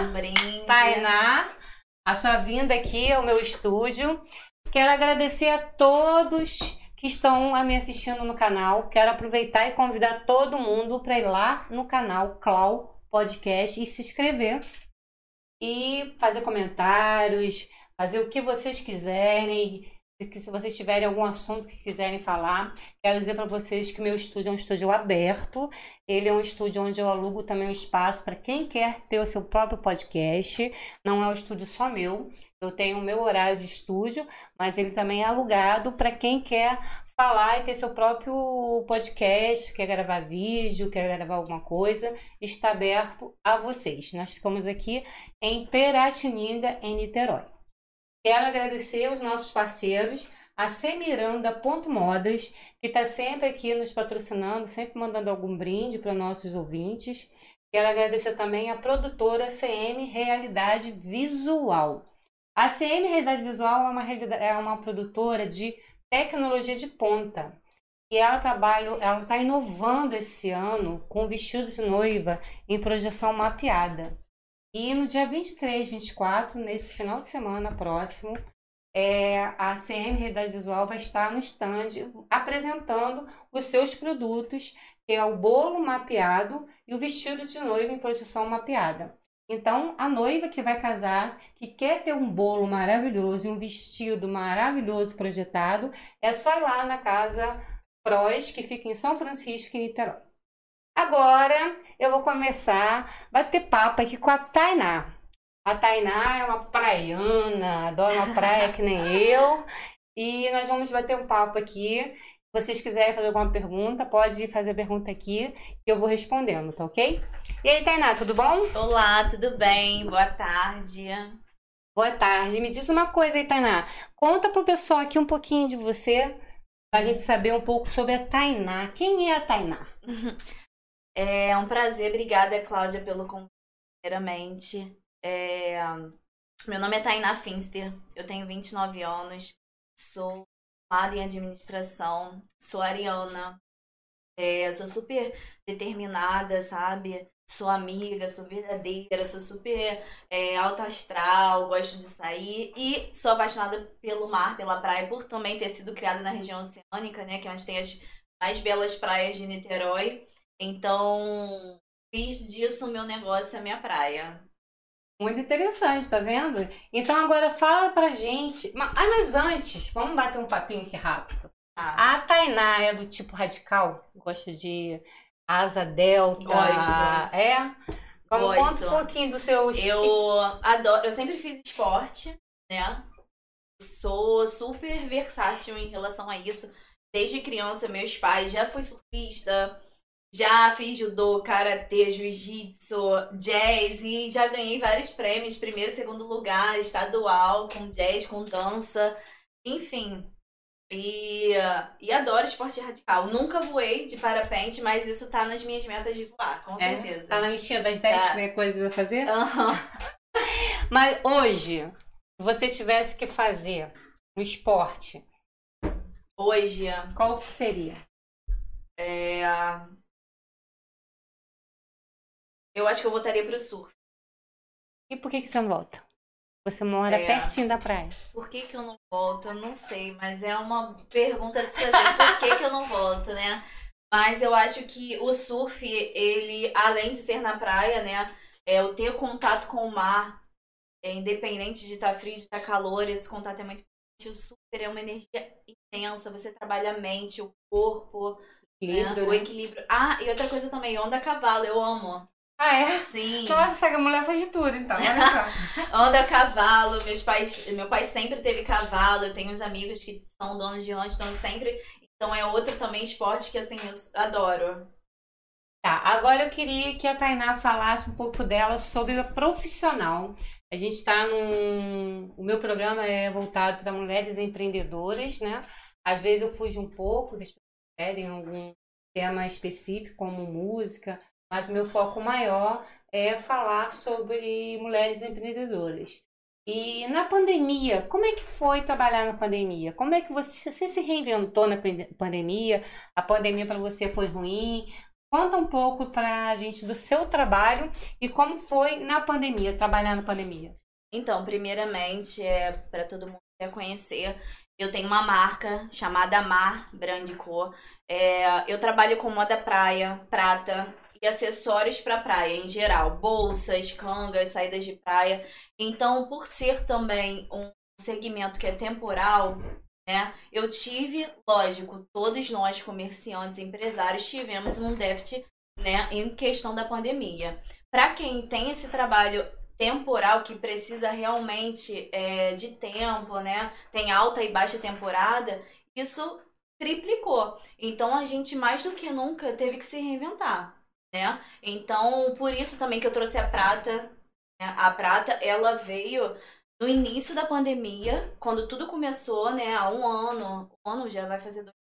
Um brinde. Tainá, a sua vinda aqui ao meu estúdio. Quero agradecer a todos que estão me assistindo no canal. Quero aproveitar e convidar todo mundo para ir lá no canal Clau Podcast e se inscrever e fazer comentários, fazer o que vocês quiserem que se vocês tiverem algum assunto que quiserem falar, quero dizer para vocês que meu estúdio é um estúdio aberto. Ele é um estúdio onde eu alugo também um espaço para quem quer ter o seu próprio podcast. Não é um estúdio só meu. Eu tenho o meu horário de estúdio, mas ele também é alugado para quem quer falar e ter seu próprio podcast, quer gravar vídeo, quer gravar alguma coisa, está aberto a vocês. Nós ficamos aqui em Peratininga, em Niterói. Quero agradecer os nossos parceiros, a Semiranda.modas, que está sempre aqui nos patrocinando, sempre mandando algum brinde para nossos ouvintes. Quero agradecer também a produtora CM Realidade Visual. A CM Realidade Visual é uma, é uma produtora de tecnologia de ponta. E ela trabalha, ela está inovando esse ano com vestidos de noiva em projeção mapeada. E no dia 23, 24, nesse final de semana próximo, é, a CM Realidade Visual vai estar no stand apresentando os seus produtos, que é o bolo mapeado e o vestido de noiva em posição mapeada. Então, a noiva que vai casar, que quer ter um bolo maravilhoso e um vestido maravilhoso projetado, é só ir lá na casa Frois, que fica em São Francisco, em Niterói. Agora eu vou começar a bater papo aqui com a Tainá. A Tainá é uma praiana, adora uma praia que nem eu. E nós vamos bater um papo aqui. Se vocês quiserem fazer alguma pergunta, pode fazer a pergunta aqui que eu vou respondendo, tá ok? E aí, Tainá, tudo bom? Olá, tudo bem? Boa tarde. Boa tarde. Me diz uma coisa aí, Tainá. Conta pro pessoal aqui um pouquinho de você, pra gente saber um pouco sobre a Tainá. Quem é a Tainá? É um prazer, obrigada, Cláudia, pelo convite, primeiramente. É... Meu nome é Tainá Finster, eu tenho 29 anos, sou formada em administração, sou ariana, é, sou super determinada, sabe? Sou amiga, sou verdadeira, sou super é, alto astral, gosto de sair e sou apaixonada pelo mar, pela praia, por também ter sido criada na região oceânica, né? Que é onde tem as mais belas praias de Niterói. Então, fiz disso o meu negócio, a minha praia. Muito interessante, tá vendo? Então agora fala pra gente. Ah, mas antes, vamos bater um papinho aqui rápido. Ah. A Tainá é do tipo radical? Gosta de asa delta? Gosto. É? Vamos Gosto. conta um pouquinho do seu Eu adoro, eu sempre fiz esporte, né? Sou super versátil em relação a isso. Desde criança, meus pais já fui surfista, já fiz judô, karatê, jiu-jitsu, jazz e já ganhei vários prêmios, primeiro, segundo lugar, estadual, com jazz, com dança, enfim. E, e adoro esporte radical. Nunca voei de parapente, mas isso tá nas minhas metas de voar, com é? certeza. Tá na listinha das 10 tá. coisas a fazer? Uhum. mas hoje, se você tivesse que fazer um esporte. Hoje. Qual seria? É eu acho que eu voltaria pro surf. E por que, que você não volta? Você mora é. pertinho da praia. Por que, que eu não volto? Eu não sei, mas é uma pergunta a se fazer. Por que, que eu não volto, né? Mas eu acho que o surf, ele, além de ser na praia, né? É, o ter contato com o mar, é, independente de estar tá frio, de estar tá calor, esse contato é muito importante. O super é uma energia intensa, você trabalha a mente, o corpo, equilíbrio, né? o equilíbrio. Ah, e outra coisa também, onda cavalo, eu amo. Ah, é? Sim. Nossa, essa mulher faz de tudo, então. Olha só. Anda a cavalo. Meus pais, meu pai sempre teve cavalo. Eu tenho uns amigos que são donos de rancho, então sempre. Então é outro também esporte que, assim, eu adoro. Tá, agora eu queria que a Tainá falasse um pouco dela sobre a profissional. A gente está num. O meu programa é voltado para mulheres empreendedoras, né? Às vezes eu fujo um pouco, porque as pessoas pedem algum tema específico, como música, mas o meu foco maior é falar sobre mulheres empreendedoras. E na pandemia, como é que foi trabalhar na pandemia? Como é que você, você se reinventou na pandemia? A pandemia para você foi ruim? Conta um pouco pra gente do seu trabalho e como foi na pandemia, trabalhar na pandemia. Então, primeiramente, é para todo mundo conhecer, eu tenho uma marca chamada Mar Brand Co. É, eu trabalho com moda praia, prata e acessórios para praia em geral, bolsas, cangas, saídas de praia. Então, por ser também um segmento que é temporal, né? Eu tive, lógico, todos nós comerciantes, empresários tivemos um déficit, né, em questão da pandemia. Para quem tem esse trabalho temporal que precisa realmente é, de tempo, né? Tem alta e baixa temporada, isso triplicou. Então a gente mais do que nunca teve que se reinventar, né? Então por isso também que eu trouxe a prata. Né? A prata ela veio no início da pandemia, quando tudo começou, né? Há um ano, um ano já vai fazer dois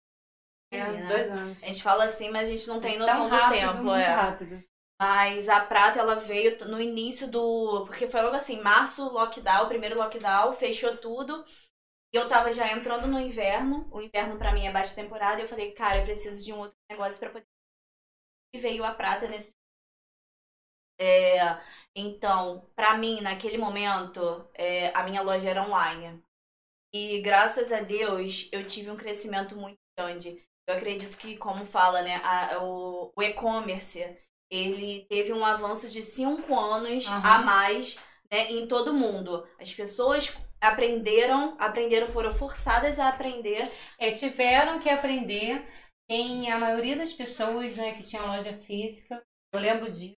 é, né? dois anos. A gente fala assim, mas a gente não tem noção rápido, do tempo. Muito é. rápido. Mas a prata, ela veio no início do. Porque foi logo assim: março, lockdown, primeiro lockdown, fechou tudo. E eu tava já entrando no inverno. O inverno para mim é baixa temporada. E eu falei, cara, eu preciso de um outro negócio para poder. E veio a prata nesse. É, então, para mim, naquele momento, é, a minha loja era online. E graças a Deus, eu tive um crescimento muito grande. Eu acredito que, como fala, né, a, o, o e-commerce ele teve um avanço de cinco anos uhum. a mais né, em todo mundo. As pessoas aprenderam, aprenderam, foram forçadas a aprender. É, tiveram que aprender. Em a maioria das pessoas né, que tinham loja física, eu lembro disso.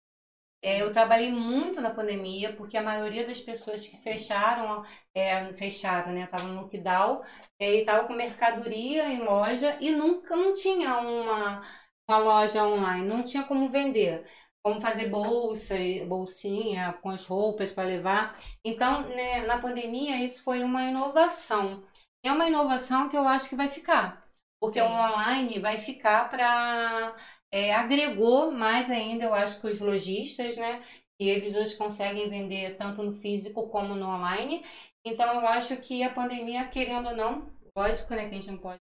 É, eu trabalhei muito na pandemia, porque a maioria das pessoas que fecharam, é, fecharam, né? Estavam no lockdown, é, e estavam com mercadoria em loja e nunca não tinha uma uma loja online, não tinha como vender, como fazer bolsa, bolsinha com as roupas para levar. Então, né, na pandemia, isso foi uma inovação. É uma inovação que eu acho que vai ficar, porque Sim. o online vai ficar para. É, agregou mais ainda, eu acho que os lojistas, né? E eles hoje conseguem vender tanto no físico como no online. Então, eu acho que a pandemia, querendo ou não, lógico né, que a gente não pode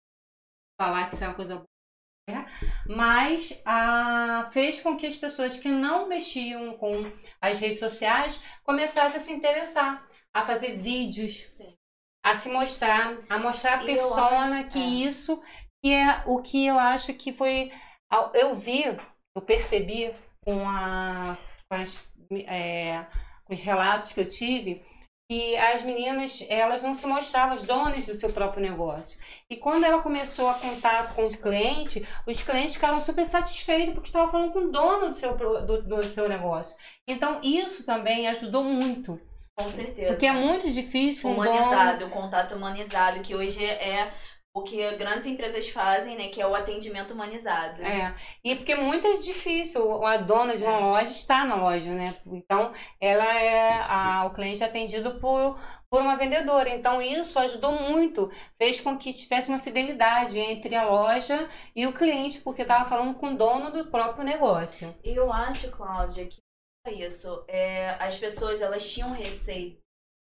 falar que isso é uma coisa boa mas ah, fez com que as pessoas que não mexiam com as redes sociais começassem a se interessar, a fazer vídeos, Sim. a se mostrar, a mostrar a persona acho, que é. isso que é o que eu acho que foi. Eu vi, eu percebi com, a, com, as, é, com os relatos que eu tive e as meninas, elas não se mostravam as donas do seu próprio negócio. E quando ela começou a contato com os clientes, os clientes ficaram super satisfeitos porque estavam falando com o dono do seu, do, do seu negócio. Então, isso também ajudou muito. Com certeza. Porque é muito difícil. Humanizado, um dono... o contato humanizado, que hoje é o que grandes empresas fazem, né, que é o atendimento humanizado. É, e porque é muito difícil a dona de uma é. loja estar na loja, né? Então, ela é a, o cliente é atendido por, por uma vendedora. Então, isso ajudou muito, fez com que tivesse uma fidelidade entre a loja e o cliente, porque estava falando com o dono do próprio negócio. E eu acho, Cláudia, que é isso, é, as pessoas elas tinham receio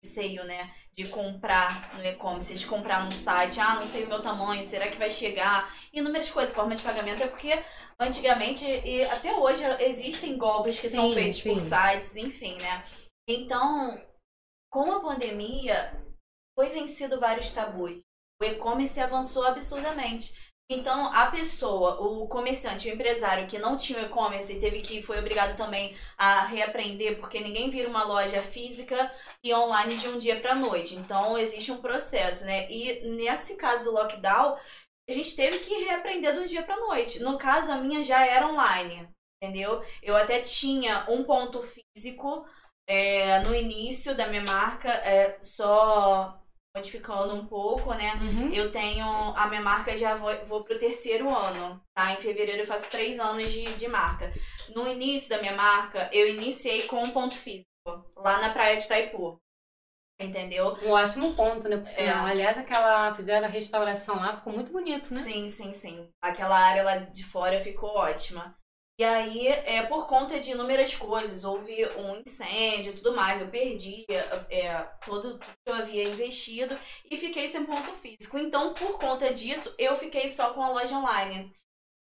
receio, né, de comprar no e-commerce, de comprar no site, ah, não sei o meu tamanho, será que vai chegar? Inúmeras coisas, forma de pagamento, é porque antigamente e até hoje existem golpes que sim, são feitos sim. por sites, enfim, né? Então, com a pandemia, foi vencido vários tabus. O e-commerce avançou absurdamente. Então, a pessoa, o comerciante, o empresário que não tinha e-commerce e teve que foi obrigado também a reaprender, porque ninguém vira uma loja física e online de um dia para noite. Então, existe um processo, né? E nesse caso do lockdown, a gente teve que reaprender do dia para noite. No caso, a minha já era online, entendeu? Eu até tinha um ponto físico é, no início da minha marca, é, só modificando um pouco, né? Uhum. Eu tenho a minha marca já vou, vou pro terceiro ano, tá? Em fevereiro eu faço três anos de, de marca. No início da minha marca, eu iniciei com um ponto físico, lá na praia de Itaipu. Entendeu? Um ótimo ponto, né, por sinal. É. Aliás, aquela fizeram a restauração lá, ficou muito bonito, né? Sim, sim, sim. Aquela área lá de fora ficou ótima. E aí, é, por conta de inúmeras coisas, houve um incêndio e tudo mais, eu perdi é, todo que eu havia investido e fiquei sem ponto físico. Então, por conta disso, eu fiquei só com a loja online.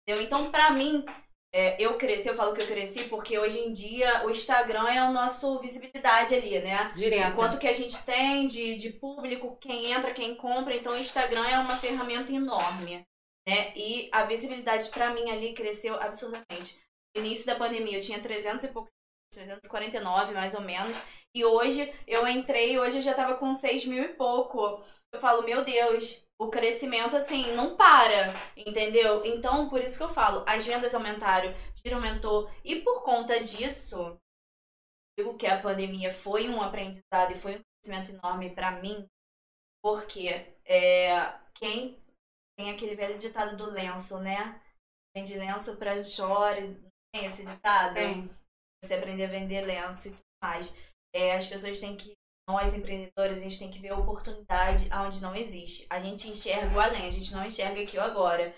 Entendeu? Então, para mim, é, eu cresci, eu falo que eu cresci porque hoje em dia o Instagram é a nossa visibilidade ali, né? Direto. Quanto que a gente tem de, de público, quem entra, quem compra. Então o Instagram é uma ferramenta enorme, né? E a visibilidade para mim ali cresceu absurdamente. No início da pandemia eu tinha 300 e poucos 349 mais ou menos. E hoje eu entrei, hoje eu já tava com 6 mil e pouco. Eu falo, meu Deus, o crescimento, assim, não para, entendeu? Então, por isso que eu falo, as vendas aumentaram, o giro aumentou. E por conta disso, digo que a pandemia foi um aprendizado e foi um crescimento enorme para mim, porque é, quem tem aquele velho ditado do lenço, né? Vende lenço pra chora, tem esse ditado? Tem. Você aprender a vender lenço e tudo mais. É, as pessoas têm que nós empreendedores, a gente tem que ver a oportunidade onde não existe. A gente enxerga o além, a gente não enxerga aqui o agora.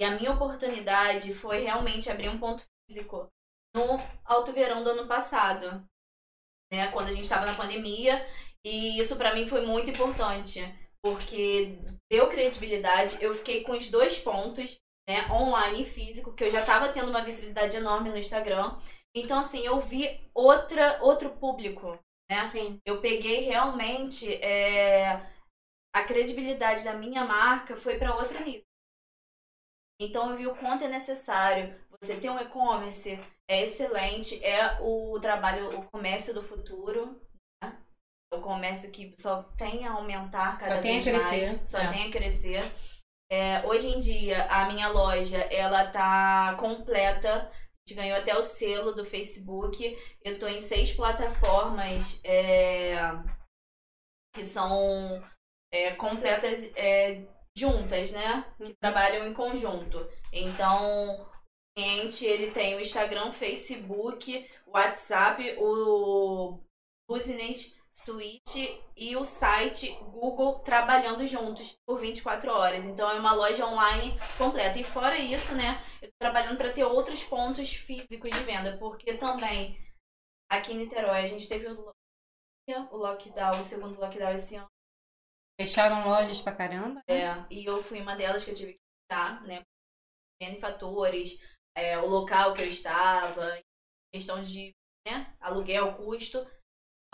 E a minha oportunidade foi realmente abrir um ponto físico no Alto Verão do ano passado, né? Quando a gente estava na pandemia. E isso para mim foi muito importante, porque deu credibilidade. Eu fiquei com os dois pontos, né? Online e físico, que eu já estava tendo uma visibilidade enorme no Instagram. Então, assim, eu vi outra, outro público, né? Sim. Eu peguei realmente é, a credibilidade da minha marca foi para outro nível. Então eu vi o quanto é necessário. Você ter um e-commerce é excelente, é o trabalho, o comércio do futuro. Comércio que só tem a aumentar cada Só tem a vez crescer, mais, só é. tem a crescer. É, hoje em dia, a minha loja, ela tá completa. A gente ganhou até o selo do Facebook. Eu tô em seis plataformas é, que são é, completas é, juntas, né? Que trabalham em conjunto. Então, o cliente ele tem o Instagram, Facebook, WhatsApp, o Business Suite e o site Google trabalhando juntos por 24 horas. Então é uma loja online completa. E fora isso, né, eu tô trabalhando para ter outros pontos físicos de venda, porque também aqui em Niterói a gente teve o lockdown, o segundo lockdown esse ano. Fecharam lojas pra caramba. né? É, e eu fui uma delas que eu tive que estar, né? N fatores, é, o local que eu estava, questão de né, aluguel, custo,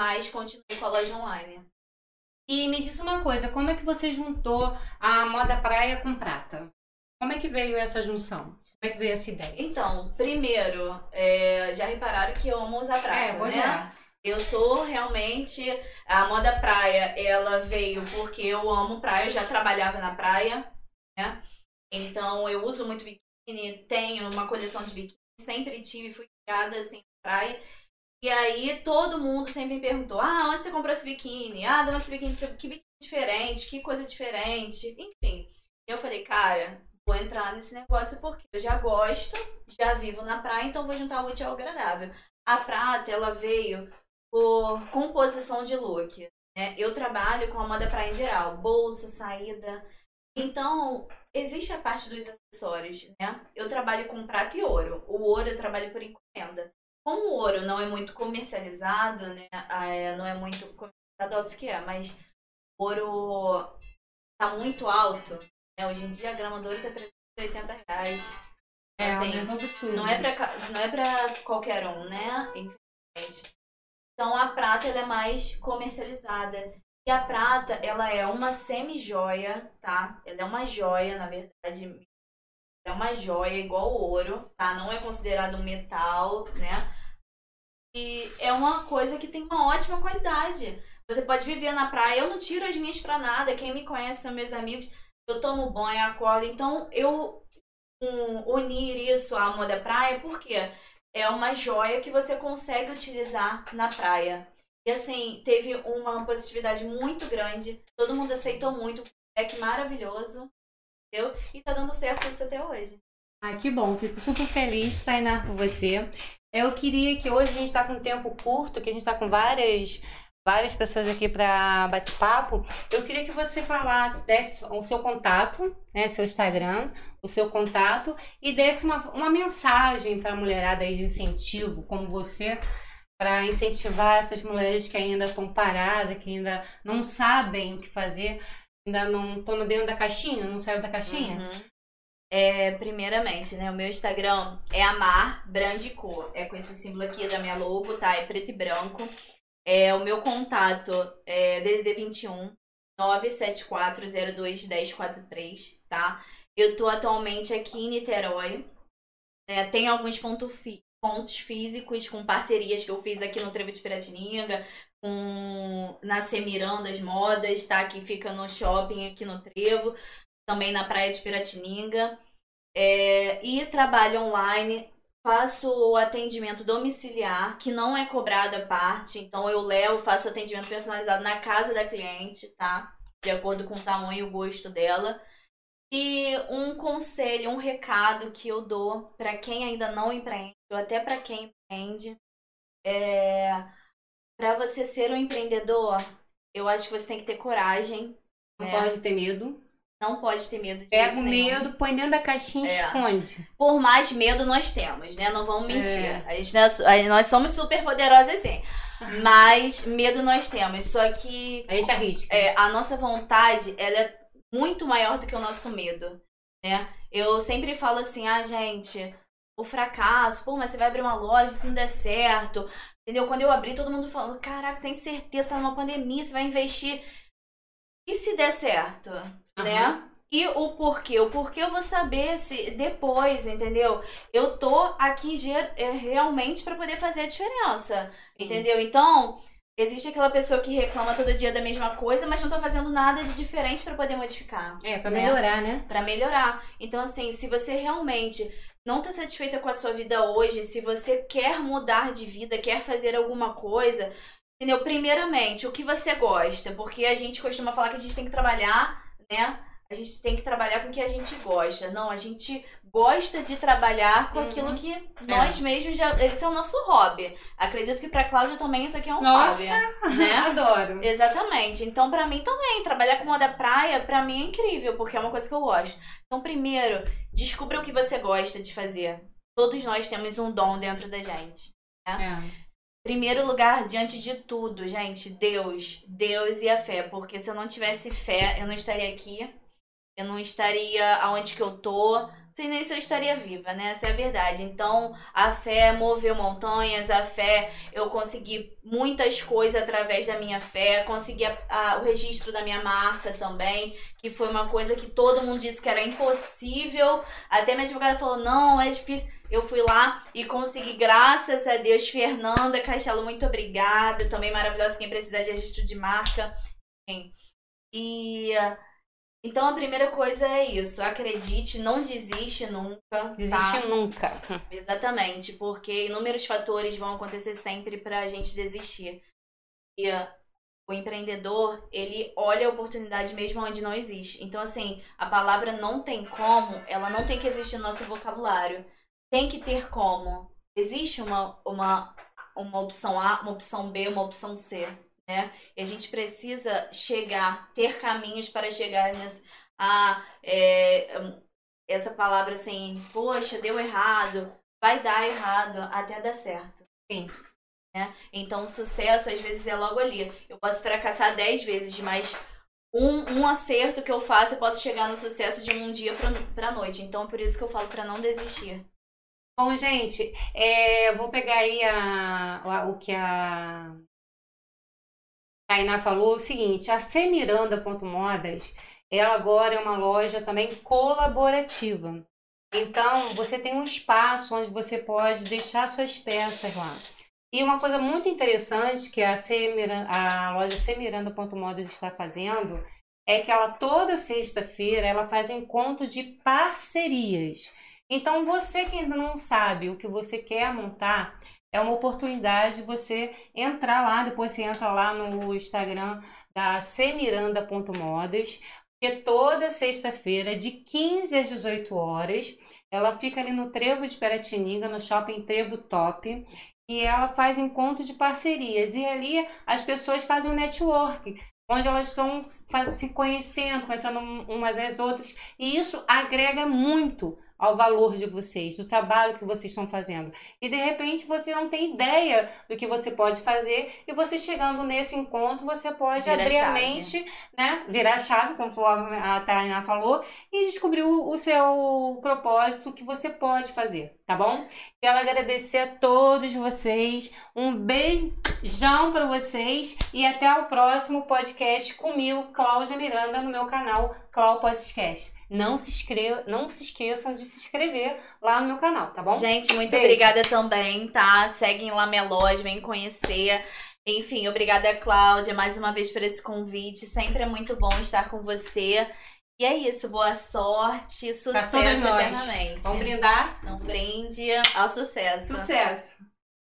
mas continuei com a loja online. E me diz uma coisa, como é que você juntou a moda praia com prata? Como é que veio essa junção? Como é que veio essa ideia? Então, primeiro, é, já repararam que eu amo usar prata, é, pois né? é. Eu sou realmente. A moda praia, ela veio porque eu amo praia, eu já trabalhava na praia, né? Então eu uso muito biquíni, tenho uma coleção de biquíni, sempre tive, fui criada assim na praia. E aí todo mundo sempre me perguntou: ah, onde você comprou esse biquíni? Ah, de onde esse biquíni? Que biquíni diferente, que coisa diferente. Enfim. Eu falei, cara, vou entrar nesse negócio porque eu já gosto, já vivo na praia, então vou juntar o útil ao agradável. A prata, ela veio por composição de look. Né? Eu trabalho com a moda praia em geral, bolsa, saída. Então, existe a parte dos acessórios, né? Eu trabalho com prata e ouro. O ouro eu trabalho por encomenda. Como o ouro não é muito comercializado, né? Ah, é, não é muito comercializado, óbvio que é, mas o ouro tá muito alto. Né? Hoje em dia a grama do ouro tá 380 reais. É, Assim, é um absurdo. Não é pra, não é pra qualquer um, né? Infelizmente. Então a prata ela é mais comercializada. E a prata, ela é uma semi-joia, tá? Ela é uma joia, na verdade. É uma joia igual ouro, tá? Não é considerado um metal, né? E é uma coisa que tem uma ótima qualidade. Você pode viver na praia. Eu não tiro as minhas pra nada. Quem me conhece são meus amigos. Eu tomo banho, acordo. Então, eu um, unir isso à moda praia, porque é uma joia que você consegue utilizar na praia. E assim, teve uma positividade muito grande, todo mundo aceitou muito, um feedback maravilhoso, E tá dando certo isso até hoje. Ai, que bom, fico super feliz, Tainá, por você. Eu queria que hoje a gente está com um tempo curto, que a gente está com várias, várias pessoas aqui para bate-papo. Eu queria que você falasse, desse o seu contato, né, seu Instagram, o seu contato, e desse uma, uma mensagem para a mulherada aí de incentivo, como você, para incentivar essas mulheres que ainda estão paradas, que ainda não sabem o que fazer, ainda não estão dentro da caixinha, não saíram da caixinha. Uhum. É, primeiramente, né? O meu Instagram é Amar Brandico. É com esse símbolo aqui da minha logo, tá? É preto e branco. É, o meu contato é DDD 21 97402 1043, tá? Eu tô atualmente aqui em Niterói. É, tem alguns ponto fi pontos físicos com parcerias que eu fiz aqui no Trevo de Piratininga, com na Semirandas Modas, tá? Que fica no shopping aqui no Trevo, também na Praia de Piratininga. É, e trabalho online. Faço o atendimento domiciliar, que não é cobrado a parte. Então eu levo, faço atendimento personalizado na casa da cliente, tá? De acordo com o tamanho e o gosto dela. E um conselho, um recado que eu dou para quem ainda não empreende, ou até para quem empreende, é para você ser um empreendedor, eu acho que você tem que ter coragem. Não né? pode ter medo. Não pode ter medo de Pega o nenhum. medo, põe dentro da caixinha e É. esconde. Por mais medo nós temos, né? Não vamos mentir. É. A gente não é nós somos super poderosas sim. Mas medo nós temos. Só que A gente arrisca. é, a nossa vontade, ela é muito maior do que o nosso medo, né? Eu sempre falo assim, ah, gente, o fracasso, pô, mas você vai abrir uma loja, se não der certo, entendeu? Quando eu abri, todo mundo falando, caraca, você tem certeza, tá numa pandemia, você vai investir. E se der certo, né? E o porquê? O porquê eu vou saber se depois, entendeu? Eu tô aqui é, realmente pra poder fazer a diferença, Sim. entendeu? Então, existe aquela pessoa que reclama todo dia da mesma coisa, mas não tá fazendo nada de diferente pra poder modificar, É, pra né? melhorar, né? Pra melhorar. Então, assim, se você realmente não tá satisfeita com a sua vida hoje, se você quer mudar de vida, quer fazer alguma coisa, entendeu? Primeiramente, o que você gosta, porque a gente costuma falar que a gente tem que trabalhar, né? A gente tem que trabalhar com o que a gente gosta. Não, a gente gosta de trabalhar com Uhum. aquilo que nós mesmos já. Esse é o nosso hobby. Acredito que pra Cláudia também isso aqui é um Nossa! hobby. Né? Adoro. Exatamente. Então, pra mim também, trabalhar com moda praia, pra mim é incrível, porque é uma coisa que eu gosto. Então, primeiro, descubra o que você gosta de fazer. Todos nós temos um dom dentro da gente. É. Primeiro lugar, diante de tudo, gente, Deus. Deus e a fé. Porque se eu não tivesse fé, eu não estaria aqui. Eu não estaria aonde que eu tô. Sei nem se eu estaria viva, né? Essa é a verdade. Então, a fé moveu montanhas, a fé, eu consegui muitas coisas através da minha fé, consegui a- a- o registro da minha marca também, que foi uma coisa que todo mundo disse que era impossível. Até minha advogada falou: não, é difícil. Eu fui lá e consegui, graças a Deus, Fernanda Castelo, muito obrigada. Também maravilhosa, quem precisar de registro de marca. Enfim. E. Então a primeira coisa é isso. Acredite, não desiste nunca. tá? Desistir nunca. Exatamente, porque inúmeros fatores vão acontecer sempre pra gente desistir. E o empreendedor, ele olha a oportunidade mesmo onde não existe. Então, assim, a palavra não tem como, ela não tem que existir no nosso vocabulário. Tem que ter como. Existe uma, uma, uma opção A, uma opção B, uma opção C, né? E a gente precisa chegar, ter caminhos para chegar nessa. Ah, é, essa palavra assim, poxa, deu errado, vai dar errado até dar certo. Sim. Né? Então, o sucesso às vezes é logo ali. Eu posso fracassar 10 vezes, mas um, um acerto que eu faço, eu posso chegar no sucesso de um dia pra, pra noite. Então, por isso que eu falo pra não desistir. Bom, gente, é, eu vou pegar aí a, a- o que a Tainá falou, o seguinte, a Semiranda.modas, ela agora é uma loja também colaborativa. Então, você tem um espaço onde você pode deixar suas peças lá. E uma coisa muito interessante que a, Semira, a loja Semiranda.modas está fazendo é que ela toda sexta-feira ela faz encontro de parcerias. Então, você que ainda não sabe o que você quer montar, é uma oportunidade de você entrar lá, depois você entra lá no Instagram da semiranda.modas, porque toda sexta-feira, de 15 às 18 horas, ela fica ali no Trevo de Piratininga, no Shopping Trevo Top, e ela faz encontro de parcerias. E ali as pessoas fazem um network, onde elas estão se conhecendo, conhecendo umas às outras, e isso agrega muito ao valor de vocês, do trabalho que vocês estão fazendo. E de repente você não tem ideia do que você pode fazer e você chegando nesse encontro, você pode Vira abrir a chave. mente, né? Virar a chave, como a Tainá falou, e descobrir o, o seu propósito que você pode fazer, tá bom? Quero agradecer a todos vocês, um beijão para vocês e até o próximo podcast comigo, Cláudia Miranda, no meu canal Clau Podcast. Não se, inscreva, não se esqueçam de se inscrever lá no meu canal, tá bom? Gente, muito Beijo. obrigada também, tá? Seguem lá Melós, vem conhecer. Enfim, obrigada, Cláudia, mais uma vez por esse convite. Sempre é muito bom estar com você. E é isso, boa sorte, sucesso eternamente. Vamos brindar? Um brinde ao sucesso. Sucesso!